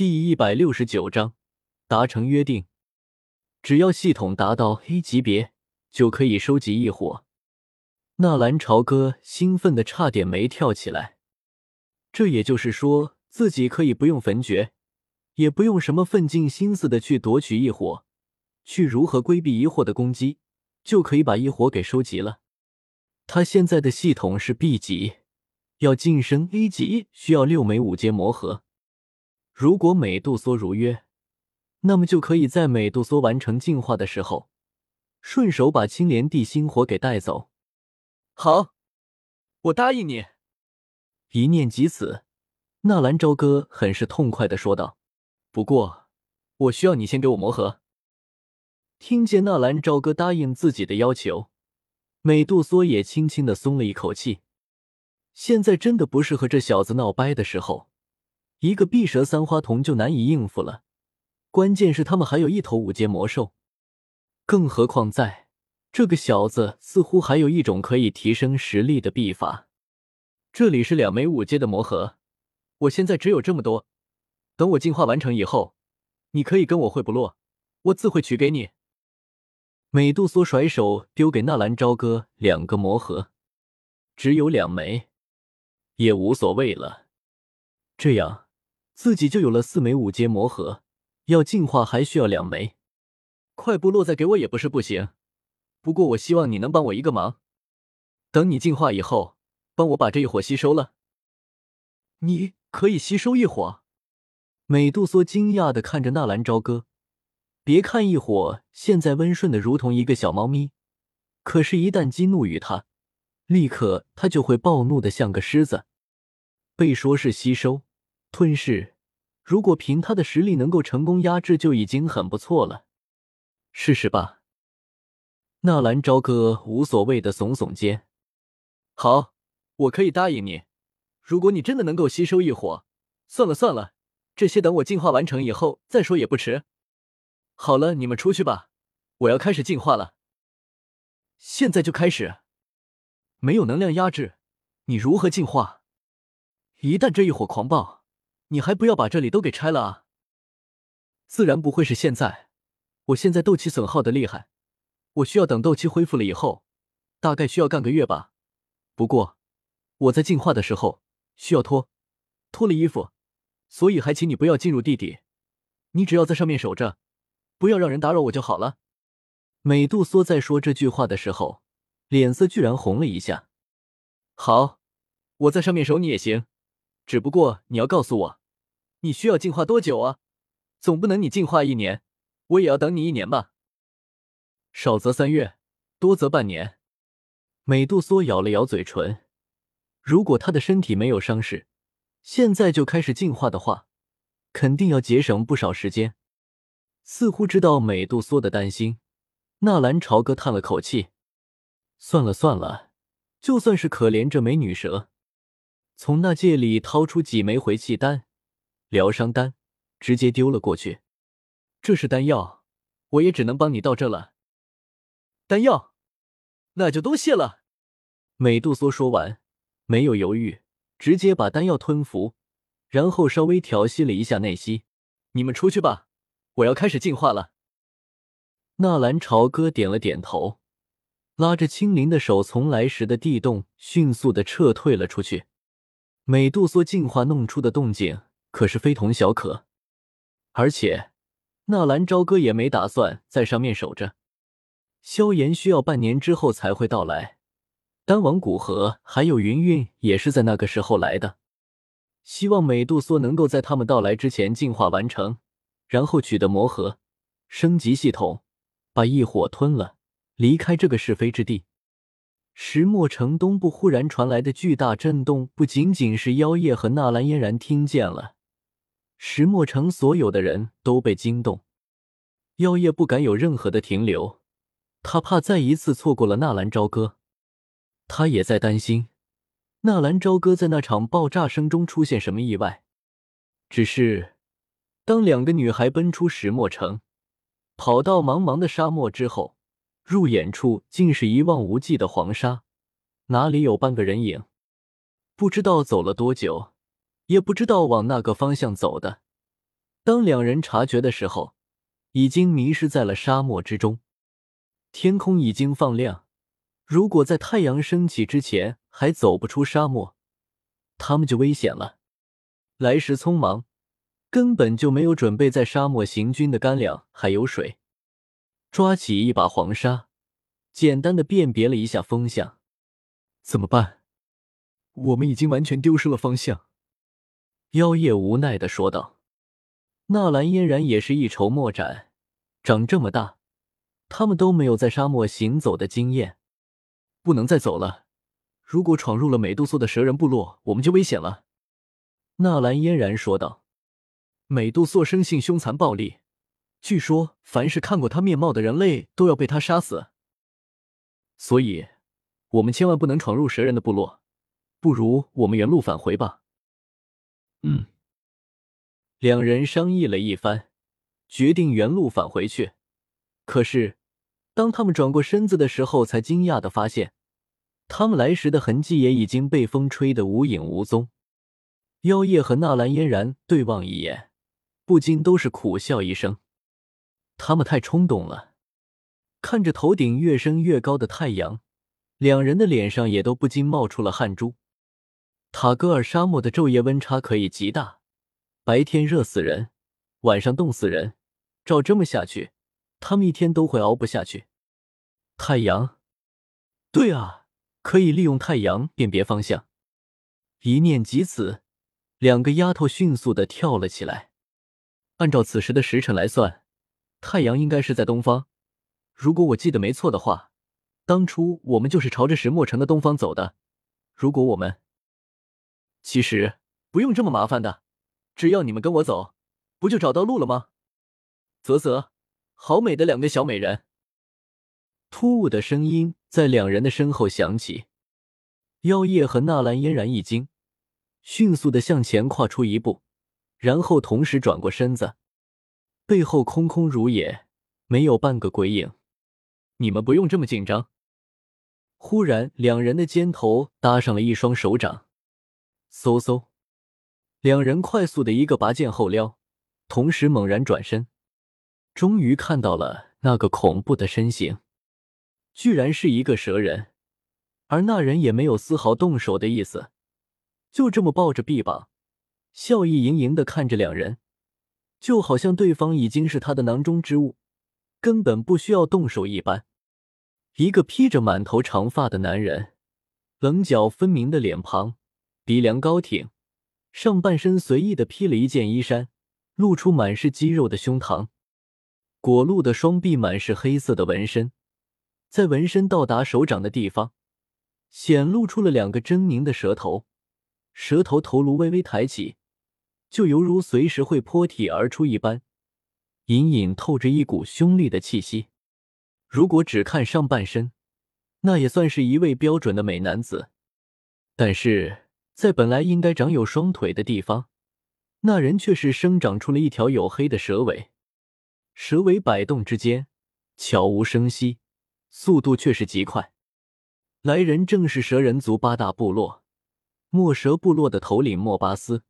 第一百六十九章达成约定，只要系统达到 A 级别，就可以收集异火。纳兰朝歌兴奋的差点没跳起来。这也就是说，自己可以不用焚诀，也不用什么费尽心思的去夺取异火，去如何规避疑惑的攻击，就可以把异火给收集了。他现在的系统是 B 级，要晋升 A 级需要六枚五阶魔核。如果美杜莎如约，那么就可以在美杜莎完成进化的时候，顺手把青莲地心火给带走。好，我答应你。一念及此，纳兰朝歌很是痛快的说道：“不过，我需要你先给我磨合。”听见纳兰朝歌答应自己的要求，美杜莎也轻轻的松了一口气。现在真的不是和这小子闹掰的时候。一个碧蛇三花瞳就难以应付了，关键是他们还有一头五阶魔兽，更何况在这个小子似乎还有一种可以提升实力的秘法。这里是两枚五阶的魔核，我现在只有这么多，等我进化完成以后，你可以跟我会部落，我自会取给你。美杜莎甩手丢给纳兰朝歌两个魔核，只有两枚，也无所谓了，这样。自己就有了四枚五阶魔核，要进化还需要两枚。快部落再给我也不是不行，不过我希望你能帮我一个忙，等你进化以后，帮我把这一火吸收了。你可以吸收一火？美杜莎惊讶的看着纳兰朝歌。别看一火现在温顺的如同一个小猫咪，可是，一旦激怒于他，立刻他就会暴怒的像个狮子。被说是吸收。吞噬，如果凭他的实力能够成功压制，就已经很不错了。试试吧。纳兰朝歌无所谓的耸耸肩。好，我可以答应你。如果你真的能够吸收异火，算了算了，这些等我进化完成以后再说也不迟。好了，你们出去吧，我要开始进化了。现在就开始？没有能量压制，你如何进化？一旦这一火狂暴。你还不要把这里都给拆了啊！自然不会是现在，我现在斗气损耗的厉害，我需要等斗气恢复了以后，大概需要干个月吧。不过我在进化的时候需要脱脱了衣服，所以还请你不要进入地底，你只要在上面守着，不要让人打扰我就好了。美杜莎在说这句话的时候，脸色居然红了一下。好，我在上面守你也行，只不过你要告诉我。你需要进化多久啊？总不能你进化一年，我也要等你一年吧？少则三月，多则半年。美杜莎咬了咬嘴唇，如果他的身体没有伤势，现在就开始进化的话，肯定要节省不少时间。似乎知道美杜莎的担心，纳兰朝歌叹了口气：“算了算了，就算是可怜这枚女蛇，从那戒里掏出几枚回气丹。”疗伤丹直接丢了过去，这是丹药，我也只能帮你到这了。丹药，那就多谢了。美杜莎说完，没有犹豫，直接把丹药吞服，然后稍微调息了一下内息。你们出去吧，我要开始进化了。纳兰朝歌点了点头，拉着青灵的手从来时的地洞迅速的撤退了出去。美杜莎进化弄出的动静。可是非同小可，而且纳兰朝歌也没打算在上面守着。萧炎需要半年之后才会到来，丹王古河还有云韵也是在那个时候来的。希望美杜莎能够在他们到来之前进化完成，然后取得魔核，升级系统，把异火吞了，离开这个是非之地。石墨城东部忽然传来的巨大震动，不仅仅是妖夜和纳兰嫣然听见了。石墨城所有的人都被惊动，妖夜不敢有任何的停留，他怕再一次错过了纳兰朝歌。他也在担心纳兰朝歌在那场爆炸声中出现什么意外。只是，当两个女孩奔出石墨城，跑到茫茫的沙漠之后，入眼处竟是一望无际的黄沙，哪里有半个人影？不知道走了多久。也不知道往那个方向走的，当两人察觉的时候，已经迷失在了沙漠之中。天空已经放亮，如果在太阳升起之前还走不出沙漠，他们就危险了。来时匆忙，根本就没有准备在沙漠行军的干粮还有水。抓起一把黄沙，简单的辨别了一下风向，怎么办？我们已经完全丢失了方向。妖夜无奈的说道。纳兰嫣然也是一筹莫展，长这么大。他们都没有在沙漠行走的经验，不能再走了。如果闯入了美杜莎的蛇人部落，我们就危险了。”纳兰嫣然说道。“美杜莎生性凶残暴戾，据说凡是看过他面貌的人类都要被他杀死。所以，我们千万不能闯入蛇人的部落。不如我们原路返回吧。”嗯。两人商议了一番，决定原路返回去。可是。当他们转过身子的时候，才惊讶的发现，他们来时的痕迹也已经被风吹得无影无踪。妖夜和纳兰嫣然对望一眼，不禁都是苦笑一声。他们太冲动了。看着头顶越升越高的太阳，两人的脸上也都不禁冒出了汗珠。塔戈尔沙漠的昼夜温差可以极大，白天热死人，晚上冻死人。照这么下去。他们一天都会熬不下去。太阳，对啊，可以利用太阳辨别方向。一念及此，两个丫头迅速的跳了起来。按照此时的时辰来算，太阳应该是在东方。如果我记得没错的话，当初我们就是朝着石墨城的东方走的。如果我们……其实不用这么麻烦的，只要你们跟我走，不就找到路了吗？啧啧。好美的两个小美人！突兀的声音在两人的身后响起，妖夜和纳兰嫣然一惊，迅速的向前跨出一步，然后同时转过身子，背后空空如也，没有半个鬼影。你们不用这么紧张。忽然，两人的肩头搭上了一双手掌，嗖嗖，两人快速的一个拔剑后撩，同时猛然转身。终于看到了那个恐怖的身形，居然是一个蛇人，而那人也没有丝毫动手的意思，就这么抱着臂膀，笑意盈盈的看着两人，就好像对方已经是他的囊中之物，根本不需要动手一般。一个披着满头长发的男人，棱角分明的脸庞，鼻梁高挺，上半身随意的披了一件衣衫，露出满是肌肉的胸膛。果露的双臂满是黑色的纹身，在纹身到达手掌的地方，显露出了两个狰狞的舌头，舌头头颅微微抬起，就犹如随时会破体而出一般，隐隐透着一股凶厉的气息。如果只看上半身，那也算是一位标准的美男子，但是在本来应该长有双腿的地方，那人却是生长出了一条黝黑的蛇尾。蛇尾摆动之间，悄无声息，速度却是极快。来人正是蛇人族八大部落——墨蛇部落的头领莫巴斯。